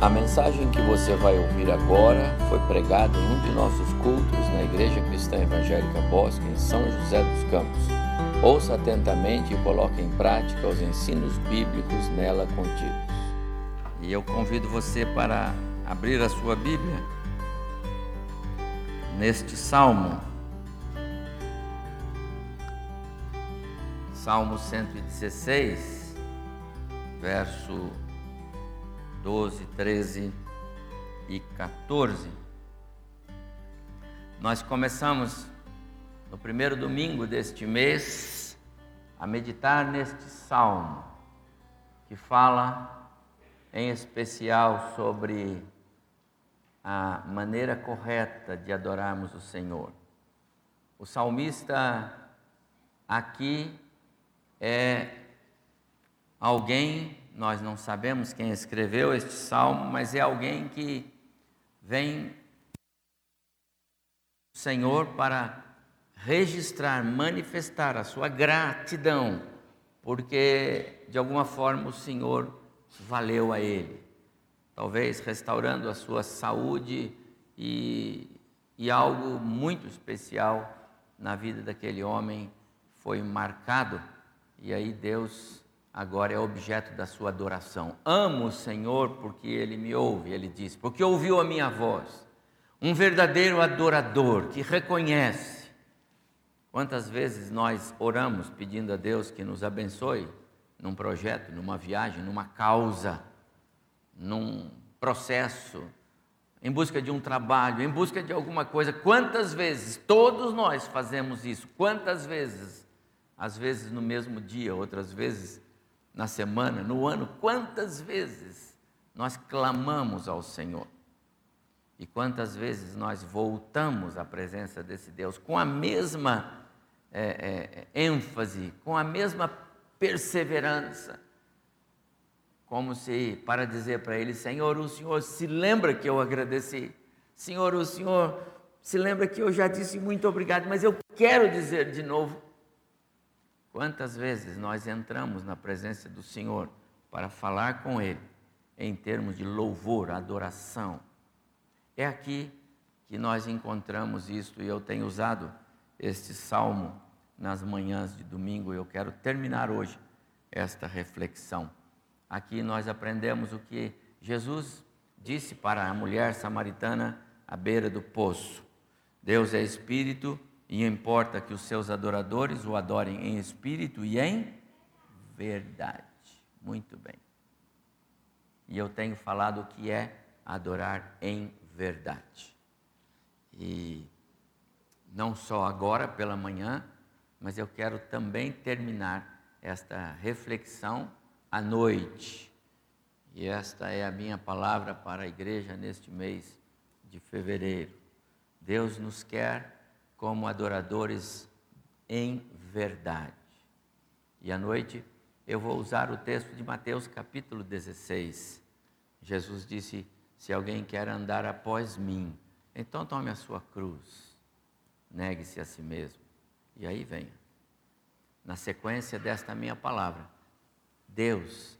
A mensagem que você vai ouvir agora foi pregada em um de nossos cultos na Igreja Cristã Evangélica Bosque, em São José dos Campos. Ouça atentamente e coloque em prática os ensinos bíblicos nela contidos. E eu convido você para abrir a sua Bíblia neste salmo. Salmo 116, verso 12, 13 e 14. Nós começamos no primeiro domingo deste mês a meditar neste salmo que fala em especial sobre a maneira correta de adorarmos o Senhor. O salmista aqui é alguém nós não sabemos quem escreveu este salmo, mas é alguém que vem o Senhor para registrar, manifestar a sua gratidão, porque de alguma forma o Senhor valeu a ele. Talvez restaurando a sua saúde e, e algo muito especial na vida daquele homem foi marcado, e aí Deus agora é objeto da sua adoração. Amo o Senhor porque ele me ouve, ele diz, porque ouviu a minha voz. Um verdadeiro adorador que reconhece. Quantas vezes nós oramos pedindo a Deus que nos abençoe num projeto, numa viagem, numa causa, num processo, em busca de um trabalho, em busca de alguma coisa. Quantas vezes todos nós fazemos isso? Quantas vezes? Às vezes no mesmo dia, outras vezes na semana, no ano, quantas vezes nós clamamos ao Senhor? E quantas vezes nós voltamos à presença desse Deus com a mesma é, é, ênfase, com a mesma perseverança, como se para dizer para ele: Senhor, o Senhor se lembra que eu agradeci, Senhor, o Senhor se lembra que eu já disse muito obrigado, mas eu quero dizer de novo Quantas vezes nós entramos na presença do Senhor para falar com Ele em termos de louvor, adoração? É aqui que nós encontramos isto e eu tenho usado este salmo nas manhãs de domingo. Eu quero terminar hoje esta reflexão. Aqui nós aprendemos o que Jesus disse para a mulher samaritana à beira do poço: Deus é espírito e importa que os seus adoradores o adorem em espírito e em verdade. Muito bem. E eu tenho falado o que é adorar em verdade. E não só agora pela manhã, mas eu quero também terminar esta reflexão à noite. E esta é a minha palavra para a igreja neste mês de fevereiro. Deus nos quer como adoradores em verdade. E à noite eu vou usar o texto de Mateus capítulo 16. Jesus disse: Se alguém quer andar após mim, então tome a sua cruz, negue-se a si mesmo, e aí venha. Na sequência desta minha palavra, Deus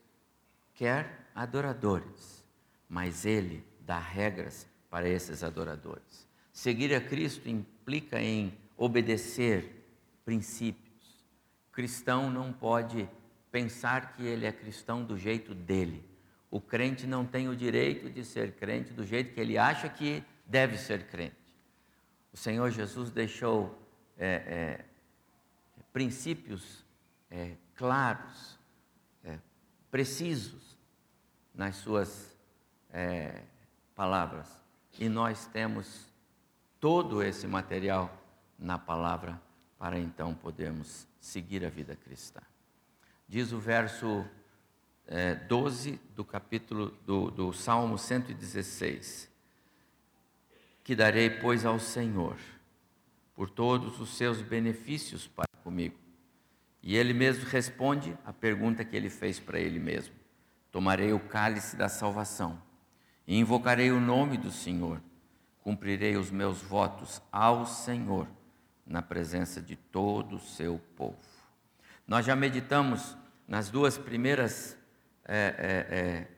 quer adoradores, mas Ele dá regras para esses adoradores. Seguir a Cristo implica em obedecer princípios. O cristão não pode pensar que ele é cristão do jeito dele. O crente não tem o direito de ser crente do jeito que ele acha que deve ser crente. O Senhor Jesus deixou é, é, princípios é, claros, é, precisos nas suas é, palavras. E nós temos todo esse material na palavra para então podermos seguir a vida cristã. Diz o verso é, 12 do capítulo do, do Salmo 116: Que darei, pois, ao Senhor por todos os seus benefícios para comigo. E ele mesmo responde a pergunta que ele fez para ele mesmo: Tomarei o cálice da salvação e invocarei o nome do Senhor cumprirei os meus votos ao Senhor na presença de todo o seu povo. Nós já meditamos nas duas primeiras é, é, é,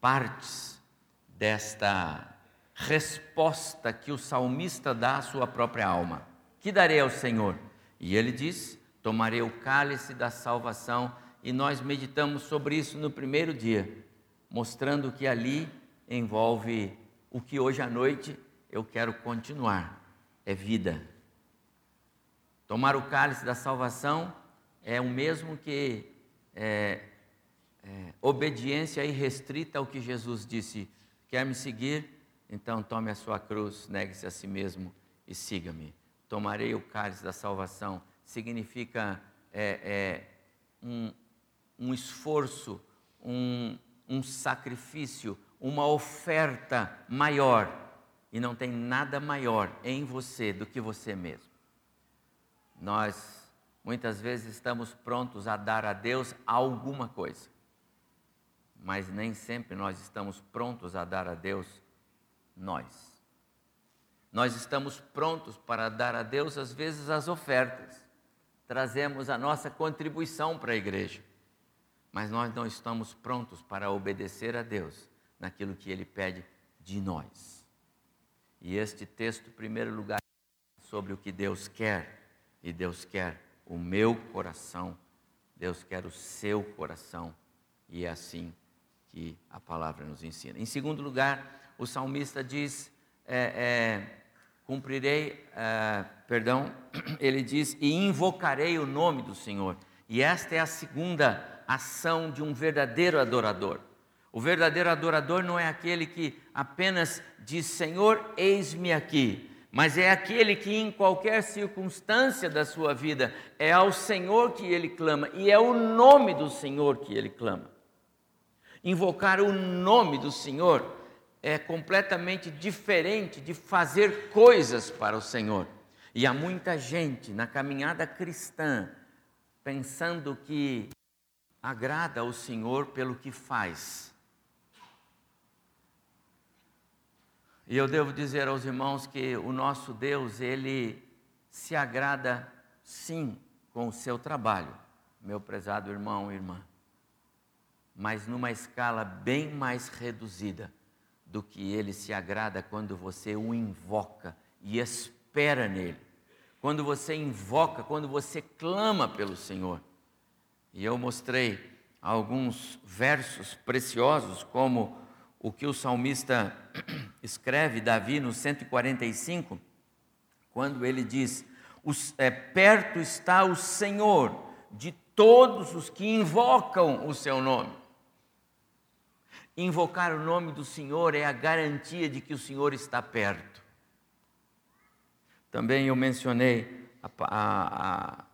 partes desta resposta que o salmista dá à sua própria alma. Que darei ao Senhor? E ele diz: Tomarei o cálice da salvação, e nós meditamos sobre isso no primeiro dia, mostrando que ali envolve o que hoje à noite eu quero continuar: é vida. Tomar o cálice da salvação é o mesmo que é, é, obediência irrestrita ao que Jesus disse: quer me seguir? Então tome a sua cruz, negue-se a si mesmo e siga-me. Tomarei o cálice da salvação. Significa é, é, um, um, esforço, um, um sacrifício, uma oferta maior. E não tem nada maior em você do que você mesmo. Nós muitas vezes estamos prontos a dar a Deus alguma coisa, mas nem sempre nós estamos prontos a dar a Deus nós. Nós estamos prontos para dar a Deus, às vezes, as ofertas, trazemos a nossa contribuição para a igreja, mas nós não estamos prontos para obedecer a Deus naquilo que Ele pede de nós. E este texto, em primeiro lugar, sobre o que Deus quer, e Deus quer o meu coração, Deus quer o seu coração, e é assim que a palavra nos ensina. Em segundo lugar, o salmista diz: é, é, cumprirei, é, perdão, ele diz, e invocarei o nome do Senhor. E esta é a segunda ação de um verdadeiro adorador. O verdadeiro adorador não é aquele que apenas diz: Senhor, eis-me aqui, mas é aquele que em qualquer circunstância da sua vida é ao Senhor que ele clama e é o nome do Senhor que ele clama. Invocar o nome do Senhor é completamente diferente de fazer coisas para o Senhor. E há muita gente na caminhada cristã pensando que agrada ao Senhor pelo que faz. E eu devo dizer aos irmãos que o nosso Deus, ele se agrada sim com o seu trabalho, meu prezado irmão e irmã, mas numa escala bem mais reduzida do que ele se agrada quando você o invoca e espera nele. Quando você invoca, quando você clama pelo Senhor. E eu mostrei alguns versos preciosos, como o que o salmista escreve, Davi, no 145, quando ele diz: é, Perto está o Senhor de todos os que invocam o seu nome. Invocar o nome do Senhor é a garantia de que o Senhor está perto. Também eu mencionei a, a,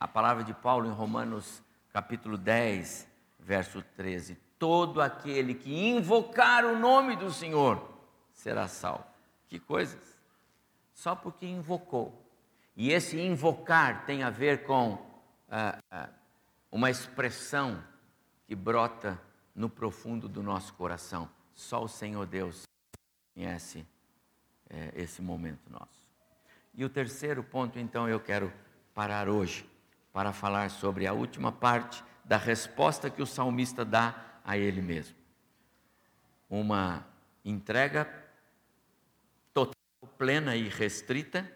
a palavra de Paulo em Romanos capítulo 10, verso 13: Todo aquele que invocar o nome do Senhor será salvo. Que coisas! Só porque invocou. E esse invocar tem a ver com ah, ah, uma expressão que brota no profundo do nosso coração. Só o Senhor Deus conhece é, esse momento nosso. E o terceiro ponto, então, eu quero parar hoje para falar sobre a última parte da resposta que o salmista dá a ele mesmo. Uma entrega total, plena e restrita,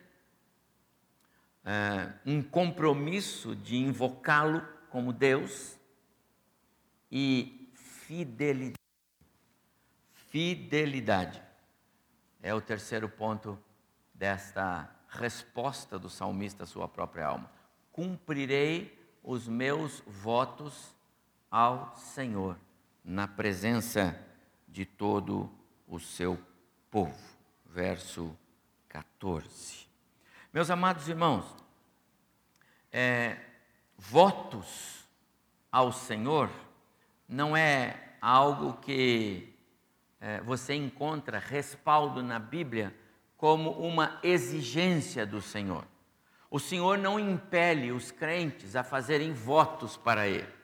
é, um compromisso de invocá-lo como Deus e fidelidade. Fidelidade é o terceiro ponto desta resposta do salmista à sua própria alma. Cumprirei os meus votos ao Senhor, na presença de todo o seu povo. Verso 14. Meus amados irmãos, é, votos ao Senhor não é algo que é, você encontra respaldo na Bíblia como uma exigência do Senhor. O Senhor não impele os crentes a fazerem votos para Ele.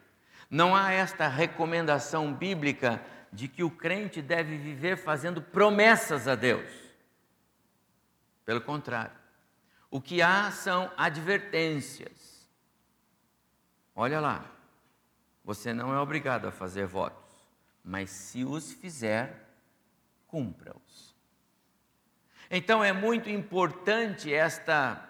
Não há esta recomendação bíblica de que o crente deve viver fazendo promessas a Deus. Pelo contrário, o que há são advertências. Olha lá, você não é obrigado a fazer votos, mas se os fizer, cumpra-os. Então é muito importante esta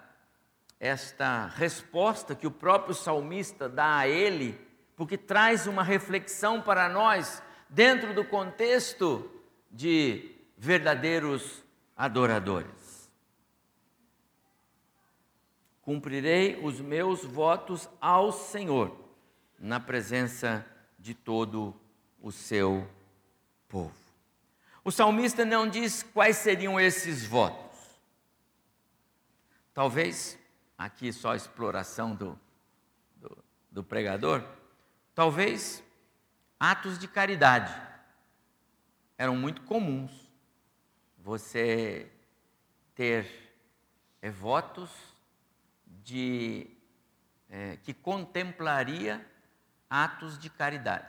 esta resposta que o próprio salmista dá a ele, porque traz uma reflexão para nós dentro do contexto de verdadeiros adoradores. Cumprirei os meus votos ao Senhor, na presença de todo o seu povo. O salmista não diz quais seriam esses votos. Talvez, aqui só exploração do, do, do pregador, talvez atos de caridade eram muito comuns. Você ter é, votos de é, que contemplaria atos de caridade.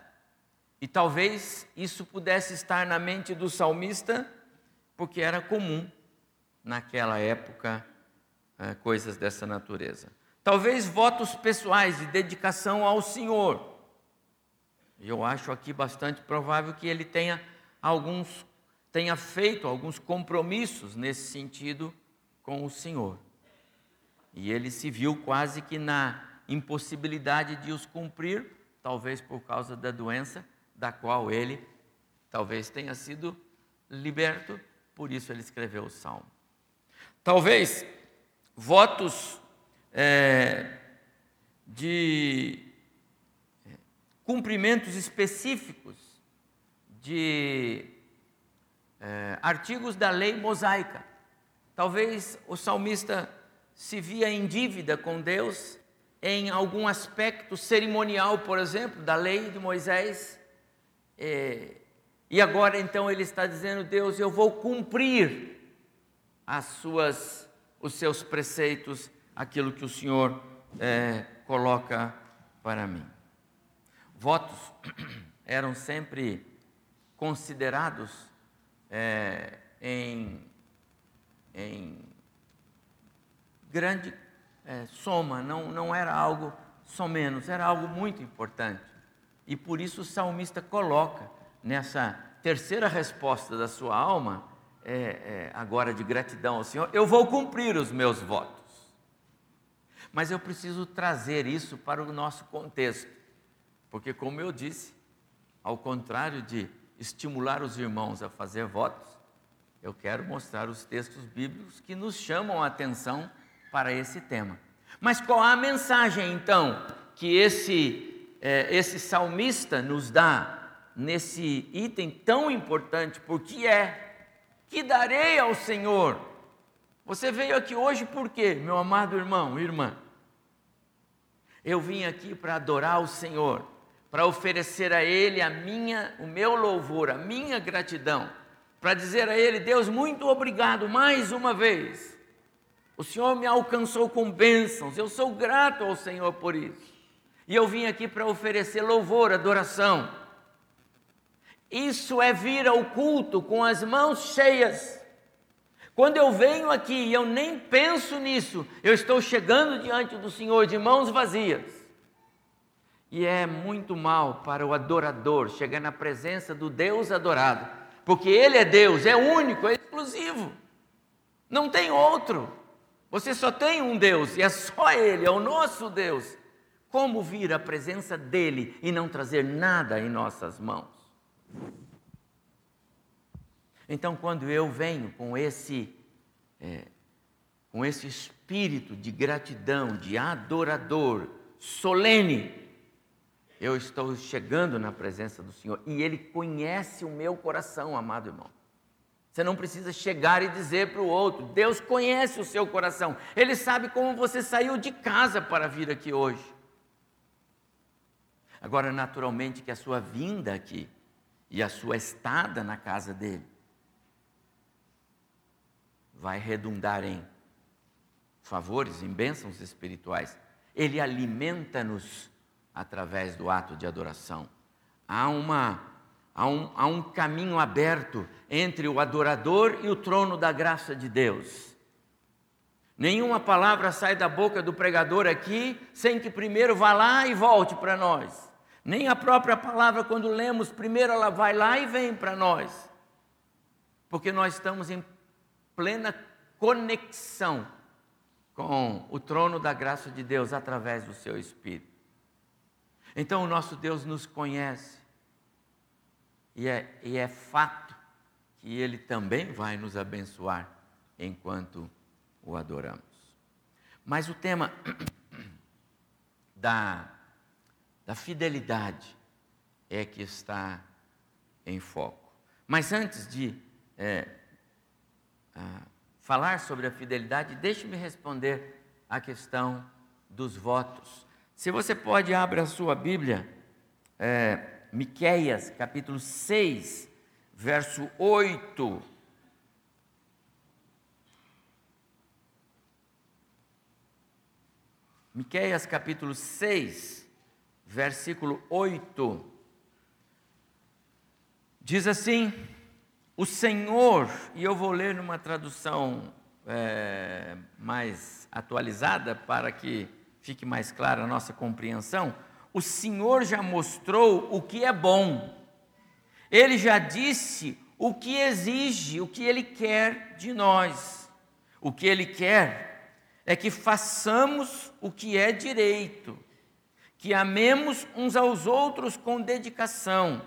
E talvez isso pudesse estar na mente do salmista, porque era comum naquela época é, coisas dessa natureza. Talvez votos pessoais de dedicação ao Senhor. Eu acho aqui bastante provável que ele tenha alguns tenha feito alguns compromissos nesse sentido com o Senhor. E ele se viu quase que na impossibilidade de os cumprir, talvez por causa da doença da qual ele talvez tenha sido liberto, por isso ele escreveu o salmo. Talvez votos é, de cumprimentos específicos de é, artigos da lei mosaica. Talvez o salmista se via em dívida com Deus em algum aspecto cerimonial, por exemplo, da lei de Moisés, é, e agora então ele está dizendo: Deus, eu vou cumprir as suas, os seus preceitos, aquilo que o Senhor é, coloca para mim. Votos eram sempre considerados é, em, em grande é, soma, não, não era algo só menos, era algo muito importante. E por isso o salmista coloca nessa terceira resposta da sua alma, é, é, agora de gratidão ao Senhor, eu vou cumprir os meus votos. Mas eu preciso trazer isso para o nosso contexto, porque, como eu disse, ao contrário de estimular os irmãos a fazer votos, eu quero mostrar os textos bíblicos que nos chamam a atenção para esse tema. Mas qual a mensagem então que esse é, esse salmista nos dá nesse item tão importante, porque é que darei ao Senhor. Você veio aqui hoje por quê, meu amado irmão, irmã? Eu vim aqui para adorar o Senhor, para oferecer a Ele a minha, o meu louvor, a minha gratidão, para dizer a Ele, Deus, muito obrigado mais uma vez. O Senhor me alcançou com bênçãos, eu sou grato ao Senhor por isso. E eu vim aqui para oferecer louvor, adoração. Isso é vir ao culto com as mãos cheias. Quando eu venho aqui e eu nem penso nisso, eu estou chegando diante do Senhor de mãos vazias. E é muito mal para o adorador chegar na presença do Deus adorado, porque Ele é Deus, é único, é exclusivo, não tem outro. Você só tem um Deus e é só Ele, é o nosso Deus. Como vir à presença dEle e não trazer nada em nossas mãos? Então, quando eu venho com esse, é, com esse espírito de gratidão, de adorador, solene, eu estou chegando na presença do Senhor e Ele conhece o meu coração, amado irmão. Você não precisa chegar e dizer para o outro, Deus conhece o seu coração, Ele sabe como você saiu de casa para vir aqui hoje. Agora, naturalmente, que a sua vinda aqui e a sua estada na casa dele vai redundar em favores, em bênçãos espirituais. Ele alimenta-nos através do ato de adoração. Há, uma, há, um, há um caminho aberto entre o adorador e o trono da graça de Deus. Nenhuma palavra sai da boca do pregador aqui sem que primeiro vá lá e volte para nós. Nem a própria palavra, quando lemos, primeiro ela vai lá e vem para nós. porque nós estamos em plena conexão com o trono da graça de Deus através do seu Espírito. Então, o nosso Deus nos conhece, e é, e é fato que Ele também vai nos abençoar enquanto o adoramos. Mas o tema da, da fidelidade é que está em foco. Mas antes de é, falar sobre a fidelidade, deixe-me responder a questão dos votos. Se você pode, abra a sua Bíblia, é, Miqueias, capítulo 6, verso 8. Miqueias capítulo 6, versículo 8. Diz assim: o Senhor, e eu vou ler numa tradução é, mais atualizada para que fique mais clara a nossa compreensão. O Senhor já mostrou o que é bom, Ele já disse o que exige, o que Ele quer de nós. O que Ele quer é que façamos o que é direito, que amemos uns aos outros com dedicação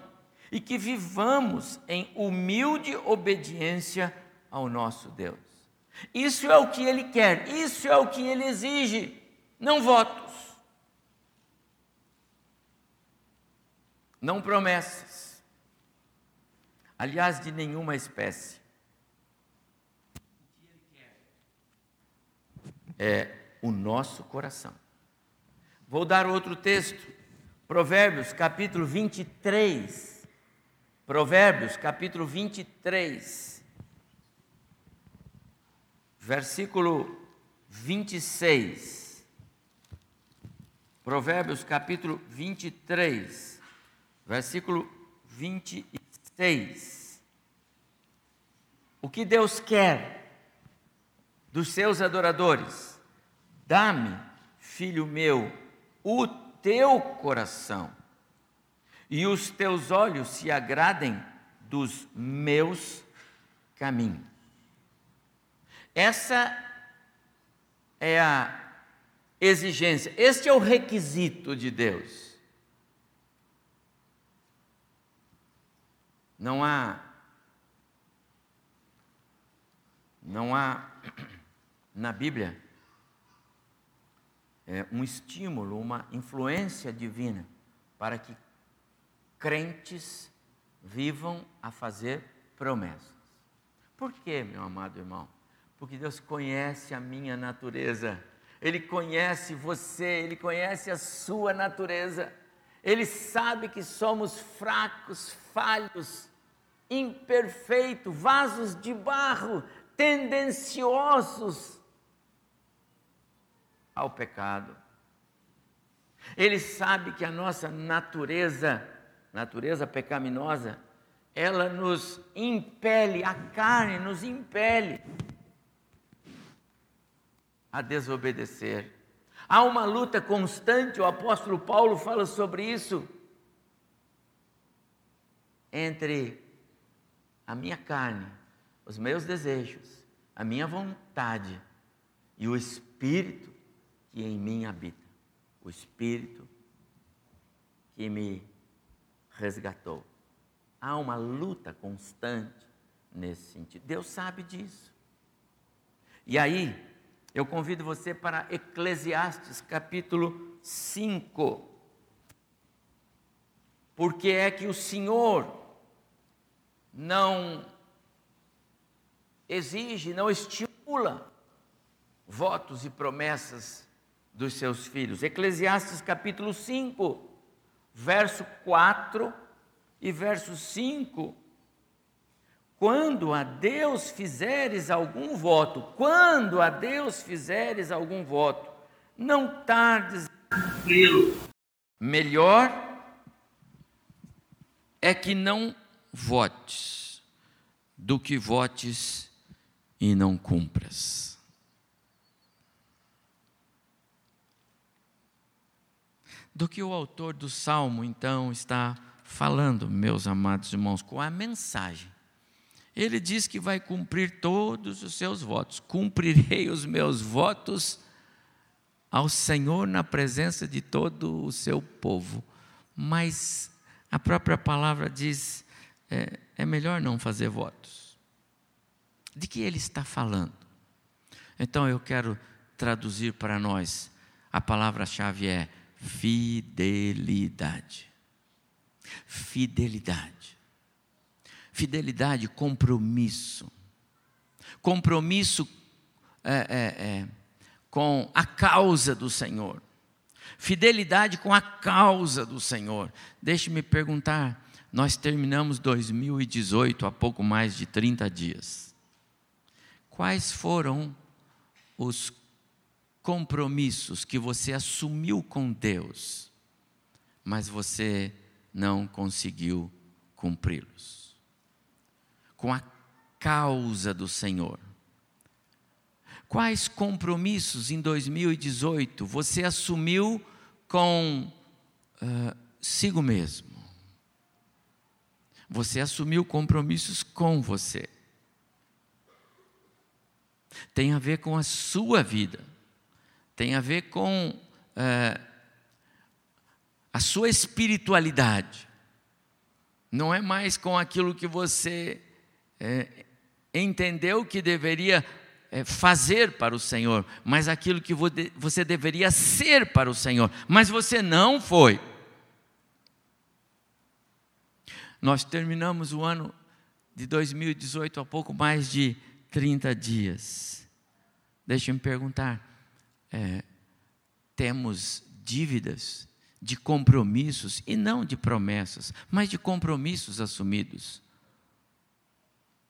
e que vivamos em humilde obediência ao nosso Deus. Isso é o que Ele quer, isso é o que Ele exige, não votos, não promessas, aliás, de nenhuma espécie. É o nosso coração. Vou dar outro texto, Provérbios capítulo 23 Provérbios capítulo 23, versículo 26. Provérbios capítulo 23, versículo 26. O que Deus quer dos seus adoradores? Dá-me, filho meu, o teu coração e os teus olhos se agradem dos meus caminhos. Essa é a exigência, este é o requisito de Deus. Não há não há na Bíblia é, um estímulo, uma influência divina para que crentes vivam a fazer promessas. Por quê, meu amado irmão? Porque Deus conhece a minha natureza, Ele conhece você, Ele conhece a sua natureza, Ele sabe que somos fracos, falhos, imperfeitos, vasos de barro, tendenciosos ao pecado. Ele sabe que a nossa natureza natureza pecaminosa, ela nos impele, a carne nos impele a desobedecer. Há uma luta constante, o apóstolo Paulo fala sobre isso, entre a minha carne, os meus desejos, a minha vontade e o Espírito que em mim habita. O Espírito que me resgatou. Há uma luta constante nesse sentido. Deus sabe disso. E aí, eu convido você para Eclesiastes capítulo 5. Porque é que o Senhor não exige, não estimula votos e promessas dos seus filhos. Eclesiastes capítulo 5 verso 4 e verso 5. Quando a Deus fizeres algum voto, quando a Deus fizeres algum voto, não tardes cumpri-lo. Melhor é que não votes do que votes e não cumpras. do que o autor do salmo então está falando, meus amados irmãos, com a mensagem. Ele diz que vai cumprir todos os seus votos. Cumprirei os meus votos ao Senhor na presença de todo o seu povo. Mas a própria palavra diz: é, é melhor não fazer votos. De que ele está falando? Então eu quero traduzir para nós. A palavra-chave é fidelidade. Fidelidade. Fidelidade, compromisso. Compromisso é, é, é, com a causa do Senhor. Fidelidade com a causa do Senhor. Deixe-me perguntar: nós terminamos 2018 há pouco mais de 30 dias. Quais foram os compromissos que você assumiu com Deus, mas você não conseguiu cumpri-los? Com a causa do Senhor. Quais compromissos em 2018 você assumiu com uh, sigo mesmo? Você assumiu compromissos com você. Tem a ver com a sua vida, tem a ver com uh, a sua espiritualidade. Não é mais com aquilo que você é, entendeu que deveria é, fazer para o Senhor, mas aquilo que você deveria ser para o Senhor, mas você não foi. Nós terminamos o ano de 2018 há pouco mais de 30 dias. Deixe-me perguntar: é, temos dívidas de compromissos, e não de promessas, mas de compromissos assumidos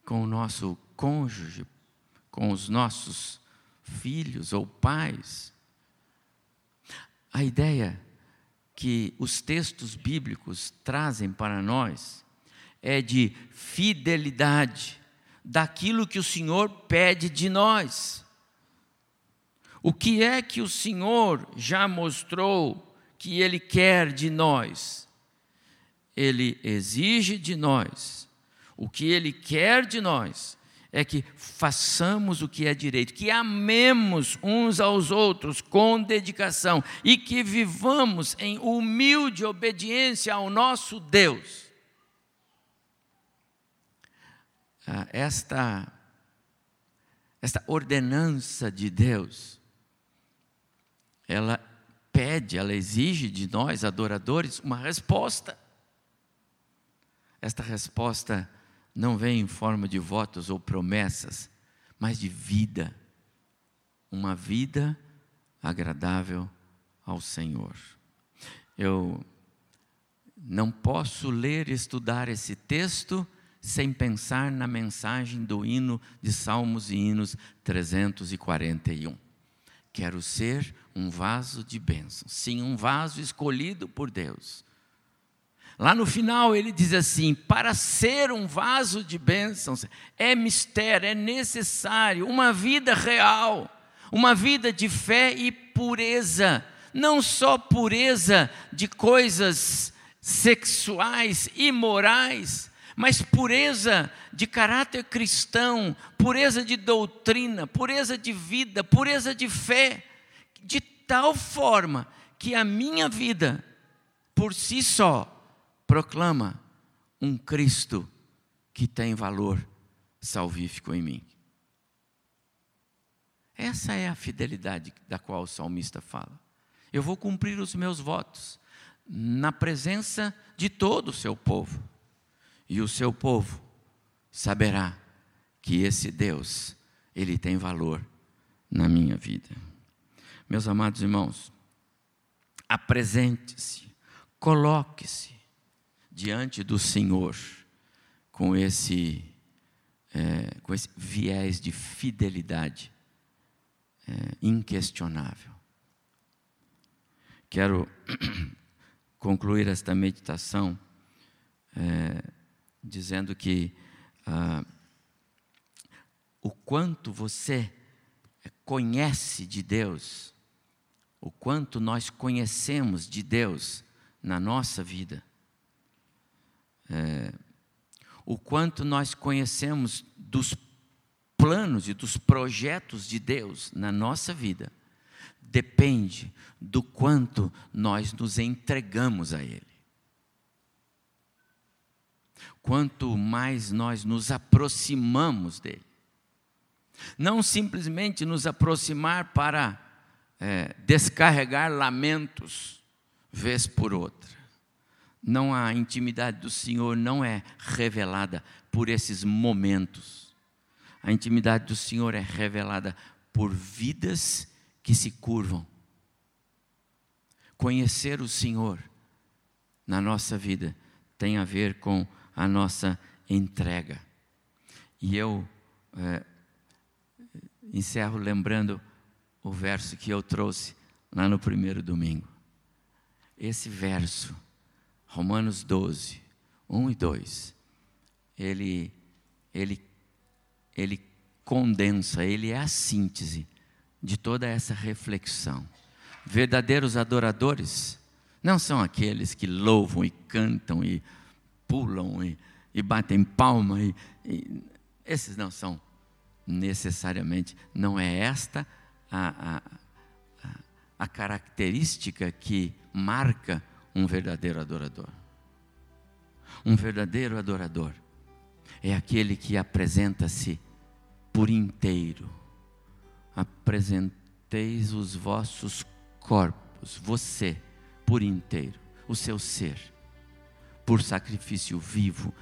com o nosso cônjuge, com os nossos filhos ou pais. A ideia que os textos bíblicos trazem para nós é de fidelidade daquilo que o Senhor pede de nós. O que é que o Senhor já mostrou que Ele quer de nós? Ele exige de nós. O que Ele quer de nós é que façamos o que é direito, que amemos uns aos outros com dedicação e que vivamos em humilde obediência ao nosso Deus. Ah, esta, esta ordenança de Deus, ela pede, ela exige de nós, adoradores, uma resposta. Esta resposta não vem em forma de votos ou promessas, mas de vida. Uma vida agradável ao Senhor. Eu não posso ler e estudar esse texto sem pensar na mensagem do hino de Salmos e Hinos 341. Quero ser um vaso de bênção, sim, um vaso escolhido por Deus Lá no final ele diz assim: para ser um vaso de bênçãos, é mistério, é necessário uma vida real, uma vida de fé e pureza, não só pureza de coisas sexuais e morais, mas pureza de caráter cristão, pureza de doutrina, pureza de vida, pureza de fé, de tal forma que a minha vida, por si só, proclama um Cristo que tem valor salvífico em mim. Essa é a fidelidade da qual o salmista fala. Eu vou cumprir os meus votos na presença de todo o seu povo. E o seu povo saberá que esse Deus, ele tem valor na minha vida. Meus amados irmãos, apresente-se, coloque-se diante do Senhor com esse, é, com esse viés de fidelidade é, inquestionável. Quero concluir esta meditação é, dizendo que ah, o quanto você conhece de Deus, o quanto nós conhecemos de Deus na nossa vida, é, o quanto nós conhecemos dos planos e dos projetos de Deus na nossa vida depende do quanto nós nos entregamos a Ele. Quanto mais nós nos aproximamos dele. Não simplesmente nos aproximar para é, descarregar lamentos, vez por outra. Não a intimidade do Senhor não é revelada por esses momentos. A intimidade do Senhor é revelada por vidas que se curvam. Conhecer o Senhor na nossa vida tem a ver com a nossa entrega. E eu é, encerro lembrando o verso que eu trouxe lá no primeiro domingo. Esse verso, Romanos 12, 1 e 2, ele, ele, ele condensa, ele é a síntese de toda essa reflexão. Verdadeiros adoradores não são aqueles que louvam e cantam e pulam e, e batem palma. E, e, esses não são necessariamente, não é esta a, a, a característica que marca um verdadeiro adorador. Um verdadeiro adorador é aquele que apresenta-se por inteiro apresenteis os vossos corpos, você por inteiro, o seu ser, por sacrifício vivo,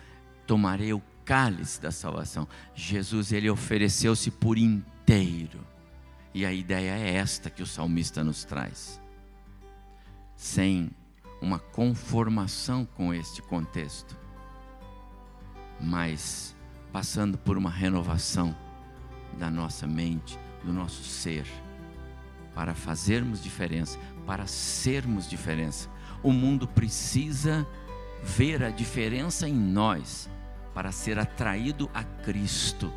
tomarei o cálice da salvação. Jesus, ele ofereceu-se por inteiro. E a ideia é esta que o salmista nos traz. Sem uma conformação com este contexto, mas passando por uma renovação da nossa mente, do nosso ser, para fazermos diferença, para sermos diferença. O mundo precisa ver a diferença em nós para ser atraído a Cristo.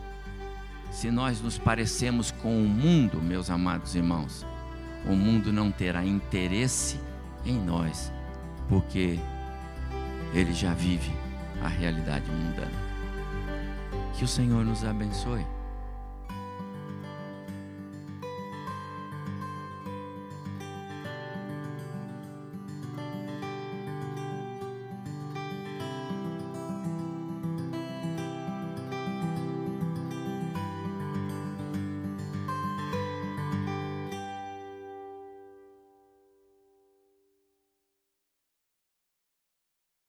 Se nós nos parecemos com o mundo, meus amados irmãos, o mundo não terá interesse em nós, porque ele já vive a realidade mundana. Que o Senhor nos abençoe.